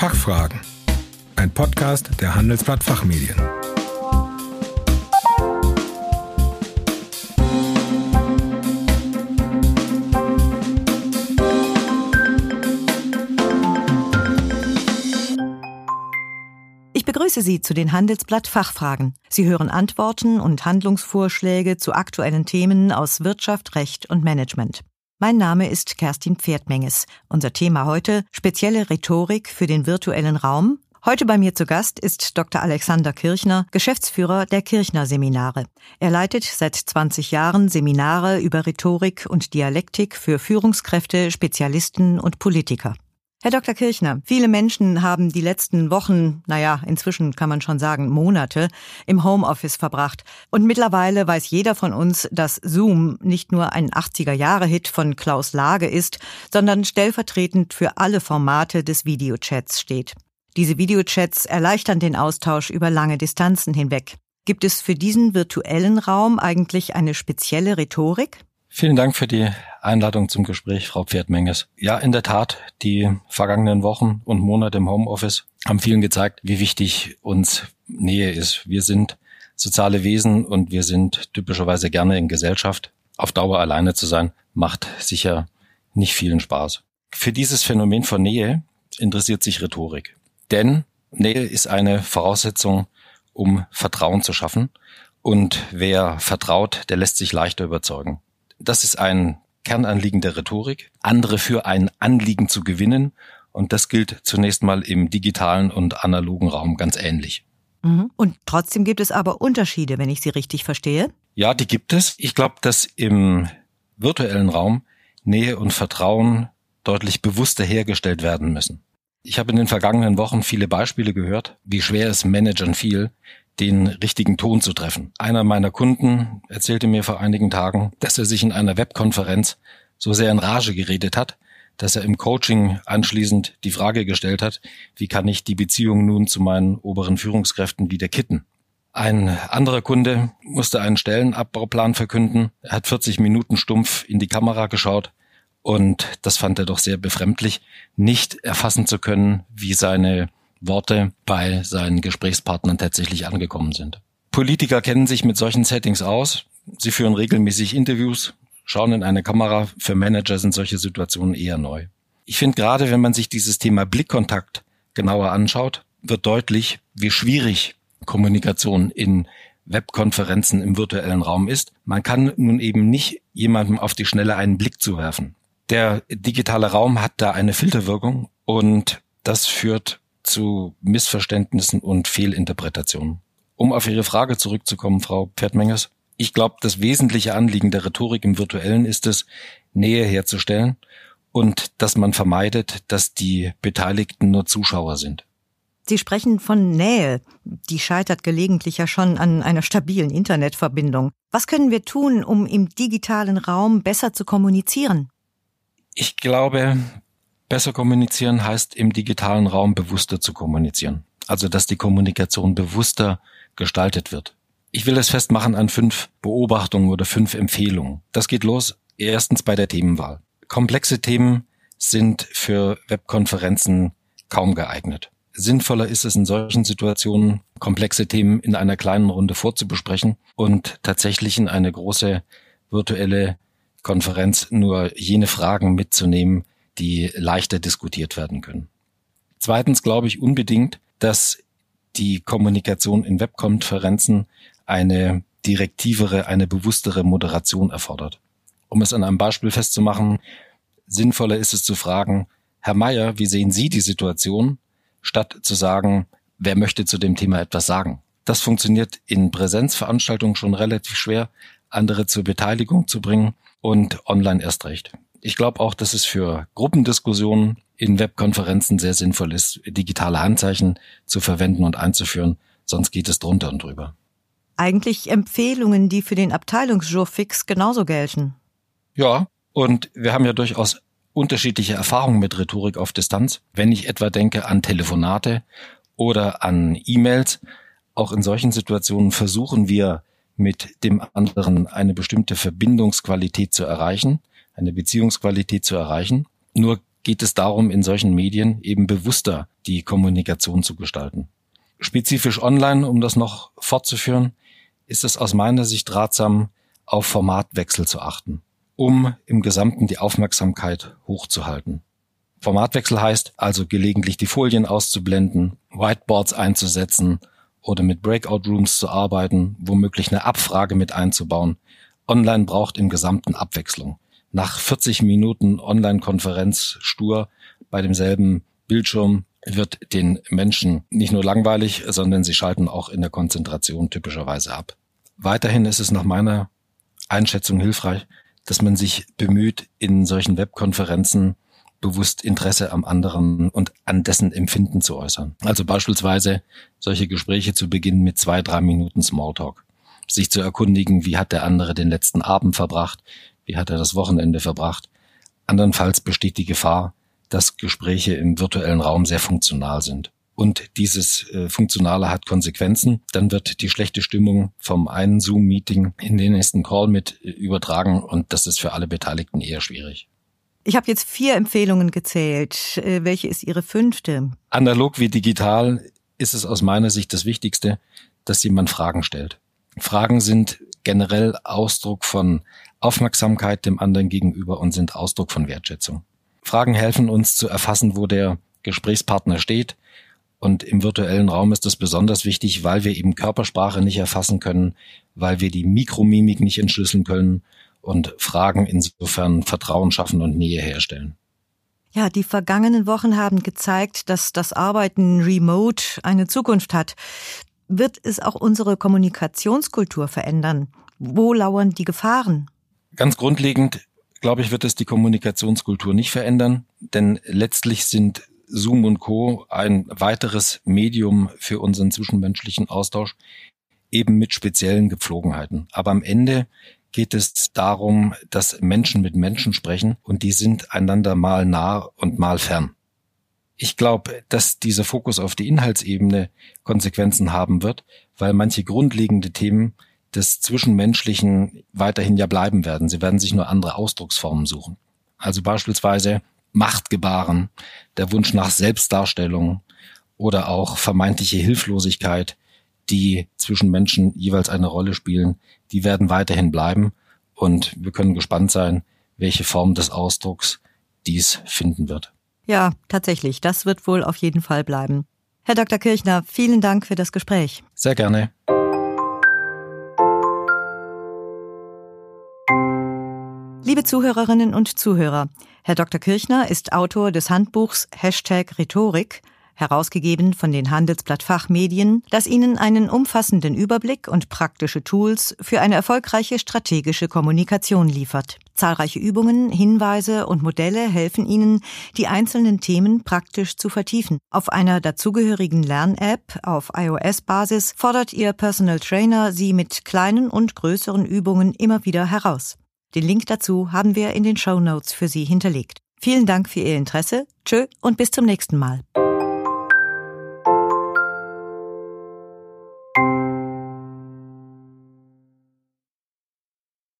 Fachfragen. Ein Podcast der Handelsblatt Fachmedien. Ich begrüße Sie zu den Handelsblatt Fachfragen. Sie hören Antworten und Handlungsvorschläge zu aktuellen Themen aus Wirtschaft, Recht und Management. Mein Name ist Kerstin Pferdmenges. Unser Thema heute spezielle Rhetorik für den virtuellen Raum. Heute bei mir zu Gast ist Dr. Alexander Kirchner, Geschäftsführer der Kirchner Seminare. Er leitet seit 20 Jahren Seminare über Rhetorik und Dialektik für Führungskräfte, Spezialisten und Politiker. Herr Dr. Kirchner, viele Menschen haben die letzten Wochen, naja, inzwischen kann man schon sagen Monate, im Homeoffice verbracht. Und mittlerweile weiß jeder von uns, dass Zoom nicht nur ein 80er-Jahre-Hit von Klaus Lage ist, sondern stellvertretend für alle Formate des Videochats steht. Diese Videochats erleichtern den Austausch über lange Distanzen hinweg. Gibt es für diesen virtuellen Raum eigentlich eine spezielle Rhetorik? Vielen Dank für die Einladung zum Gespräch, Frau Pferdmenges. Ja, in der Tat, die vergangenen Wochen und Monate im Homeoffice haben vielen gezeigt, wie wichtig uns Nähe ist. Wir sind soziale Wesen und wir sind typischerweise gerne in Gesellschaft. Auf Dauer alleine zu sein, macht sicher nicht vielen Spaß. Für dieses Phänomen von Nähe interessiert sich Rhetorik. Denn Nähe ist eine Voraussetzung, um Vertrauen zu schaffen. Und wer vertraut, der lässt sich leichter überzeugen. Das ist ein Kernanliegen der Rhetorik. Andere für ein Anliegen zu gewinnen. Und das gilt zunächst mal im digitalen und analogen Raum ganz ähnlich. Mhm. Und trotzdem gibt es aber Unterschiede, wenn ich Sie richtig verstehe. Ja, die gibt es. Ich glaube, dass im virtuellen Raum Nähe und Vertrauen deutlich bewusster hergestellt werden müssen. Ich habe in den vergangenen Wochen viele Beispiele gehört, wie schwer es Managern fiel, den richtigen Ton zu treffen. Einer meiner Kunden erzählte mir vor einigen Tagen, dass er sich in einer Webkonferenz so sehr in Rage geredet hat, dass er im Coaching anschließend die Frage gestellt hat, wie kann ich die Beziehung nun zu meinen oberen Führungskräften wieder kitten? Ein anderer Kunde musste einen Stellenabbauplan verkünden. Er hat 40 Minuten stumpf in die Kamera geschaut und das fand er doch sehr befremdlich, nicht erfassen zu können, wie seine Worte bei seinen Gesprächspartnern tatsächlich angekommen sind. Politiker kennen sich mit solchen Settings aus. Sie führen regelmäßig Interviews, schauen in eine Kamera. Für Manager sind solche Situationen eher neu. Ich finde gerade, wenn man sich dieses Thema Blickkontakt genauer anschaut, wird deutlich, wie schwierig Kommunikation in Webkonferenzen im virtuellen Raum ist. Man kann nun eben nicht jemandem auf die Schnelle einen Blick zuwerfen. Der digitale Raum hat da eine Filterwirkung und das führt zu Missverständnissen und Fehlinterpretationen. Um auf Ihre Frage zurückzukommen, Frau Pferdmengers, ich glaube, das wesentliche Anliegen der Rhetorik im Virtuellen ist es, Nähe herzustellen und dass man vermeidet, dass die Beteiligten nur Zuschauer sind. Sie sprechen von Nähe. Die scheitert gelegentlich ja schon an einer stabilen Internetverbindung. Was können wir tun, um im digitalen Raum besser zu kommunizieren? Ich glaube, Besser kommunizieren heißt im digitalen Raum bewusster zu kommunizieren. Also dass die Kommunikation bewusster gestaltet wird. Ich will es festmachen an fünf Beobachtungen oder fünf Empfehlungen. Das geht los erstens bei der Themenwahl. Komplexe Themen sind für Webkonferenzen kaum geeignet. Sinnvoller ist es in solchen Situationen, komplexe Themen in einer kleinen Runde vorzubesprechen und tatsächlich in eine große virtuelle Konferenz nur jene Fragen mitzunehmen, die leichter diskutiert werden können. Zweitens glaube ich unbedingt, dass die Kommunikation in Webkonferenzen eine direktivere, eine bewusstere Moderation erfordert. Um es an einem Beispiel festzumachen, sinnvoller ist es zu fragen, Herr Mayer, wie sehen Sie die Situation, statt zu sagen, wer möchte zu dem Thema etwas sagen. Das funktioniert in Präsenzveranstaltungen schon relativ schwer, andere zur Beteiligung zu bringen und online erst recht. Ich glaube auch, dass es für Gruppendiskussionen in Webkonferenzen sehr sinnvoll ist, digitale Handzeichen zu verwenden und einzuführen, sonst geht es drunter und drüber. Eigentlich Empfehlungen, die für den Abteilungsjourfix genauso gelten. Ja, und wir haben ja durchaus unterschiedliche Erfahrungen mit Rhetorik auf Distanz. Wenn ich etwa denke an Telefonate oder an E-Mails, auch in solchen Situationen versuchen wir mit dem anderen eine bestimmte Verbindungsqualität zu erreichen eine Beziehungsqualität zu erreichen. Nur geht es darum, in solchen Medien eben bewusster die Kommunikation zu gestalten. Spezifisch online, um das noch fortzuführen, ist es aus meiner Sicht ratsam, auf Formatwechsel zu achten, um im Gesamten die Aufmerksamkeit hochzuhalten. Formatwechsel heißt also gelegentlich die Folien auszublenden, Whiteboards einzusetzen oder mit Breakout Rooms zu arbeiten, womöglich eine Abfrage mit einzubauen. Online braucht im Gesamten Abwechslung. Nach 40 Minuten Online-Konferenz stur bei demselben Bildschirm wird den Menschen nicht nur langweilig, sondern sie schalten auch in der Konzentration typischerweise ab. Weiterhin ist es nach meiner Einschätzung hilfreich, dass man sich bemüht, in solchen Webkonferenzen bewusst Interesse am anderen und an dessen Empfinden zu äußern. Also beispielsweise solche Gespräche zu beginnen mit zwei, drei Minuten Smalltalk. Sich zu erkundigen, wie hat der andere den letzten Abend verbracht, wie hat er das Wochenende verbracht. Andernfalls besteht die Gefahr, dass Gespräche im virtuellen Raum sehr funktional sind. Und dieses äh, Funktionale hat Konsequenzen. Dann wird die schlechte Stimmung vom einen Zoom-Meeting in den nächsten Call mit äh, übertragen und das ist für alle Beteiligten eher schwierig. Ich habe jetzt vier Empfehlungen gezählt. Äh, welche ist Ihre fünfte? Analog wie digital ist es aus meiner Sicht das Wichtigste, dass jemand Fragen stellt. Fragen sind generell Ausdruck von Aufmerksamkeit dem anderen gegenüber und sind Ausdruck von Wertschätzung. Fragen helfen uns zu erfassen, wo der Gesprächspartner steht. Und im virtuellen Raum ist das besonders wichtig, weil wir eben Körpersprache nicht erfassen können, weil wir die Mikromimik nicht entschlüsseln können und Fragen insofern Vertrauen schaffen und Nähe herstellen. Ja, die vergangenen Wochen haben gezeigt, dass das Arbeiten remote eine Zukunft hat. Wird es auch unsere Kommunikationskultur verändern? Wo lauern die Gefahren? Ganz grundlegend, glaube ich, wird es die Kommunikationskultur nicht verändern, denn letztlich sind Zoom und Co. ein weiteres Medium für unseren zwischenmenschlichen Austausch, eben mit speziellen Gepflogenheiten. Aber am Ende geht es darum, dass Menschen mit Menschen sprechen und die sind einander mal nah und mal fern. Ich glaube, dass dieser Fokus auf die Inhaltsebene Konsequenzen haben wird, weil manche grundlegende Themen des Zwischenmenschlichen weiterhin ja bleiben werden. Sie werden sich nur andere Ausdrucksformen suchen. Also beispielsweise Machtgebaren, der Wunsch nach Selbstdarstellung oder auch vermeintliche Hilflosigkeit, die zwischen Menschen jeweils eine Rolle spielen, die werden weiterhin bleiben und wir können gespannt sein, welche Form des Ausdrucks dies finden wird. Ja, tatsächlich, das wird wohl auf jeden Fall bleiben. Herr Dr. Kirchner, vielen Dank für das Gespräch. Sehr gerne. Liebe Zuhörerinnen und Zuhörer, Herr Dr. Kirchner ist Autor des Handbuchs Hashtag Rhetorik, herausgegeben von den Handelsblatt Fachmedien, das Ihnen einen umfassenden Überblick und praktische Tools für eine erfolgreiche strategische Kommunikation liefert. Zahlreiche Übungen, Hinweise und Modelle helfen Ihnen, die einzelnen Themen praktisch zu vertiefen. Auf einer dazugehörigen Lern-App auf iOS-Basis fordert Ihr Personal Trainer Sie mit kleinen und größeren Übungen immer wieder heraus. Den Link dazu haben wir in den Show Notes für Sie hinterlegt. Vielen Dank für Ihr Interesse. Tschö und bis zum nächsten Mal.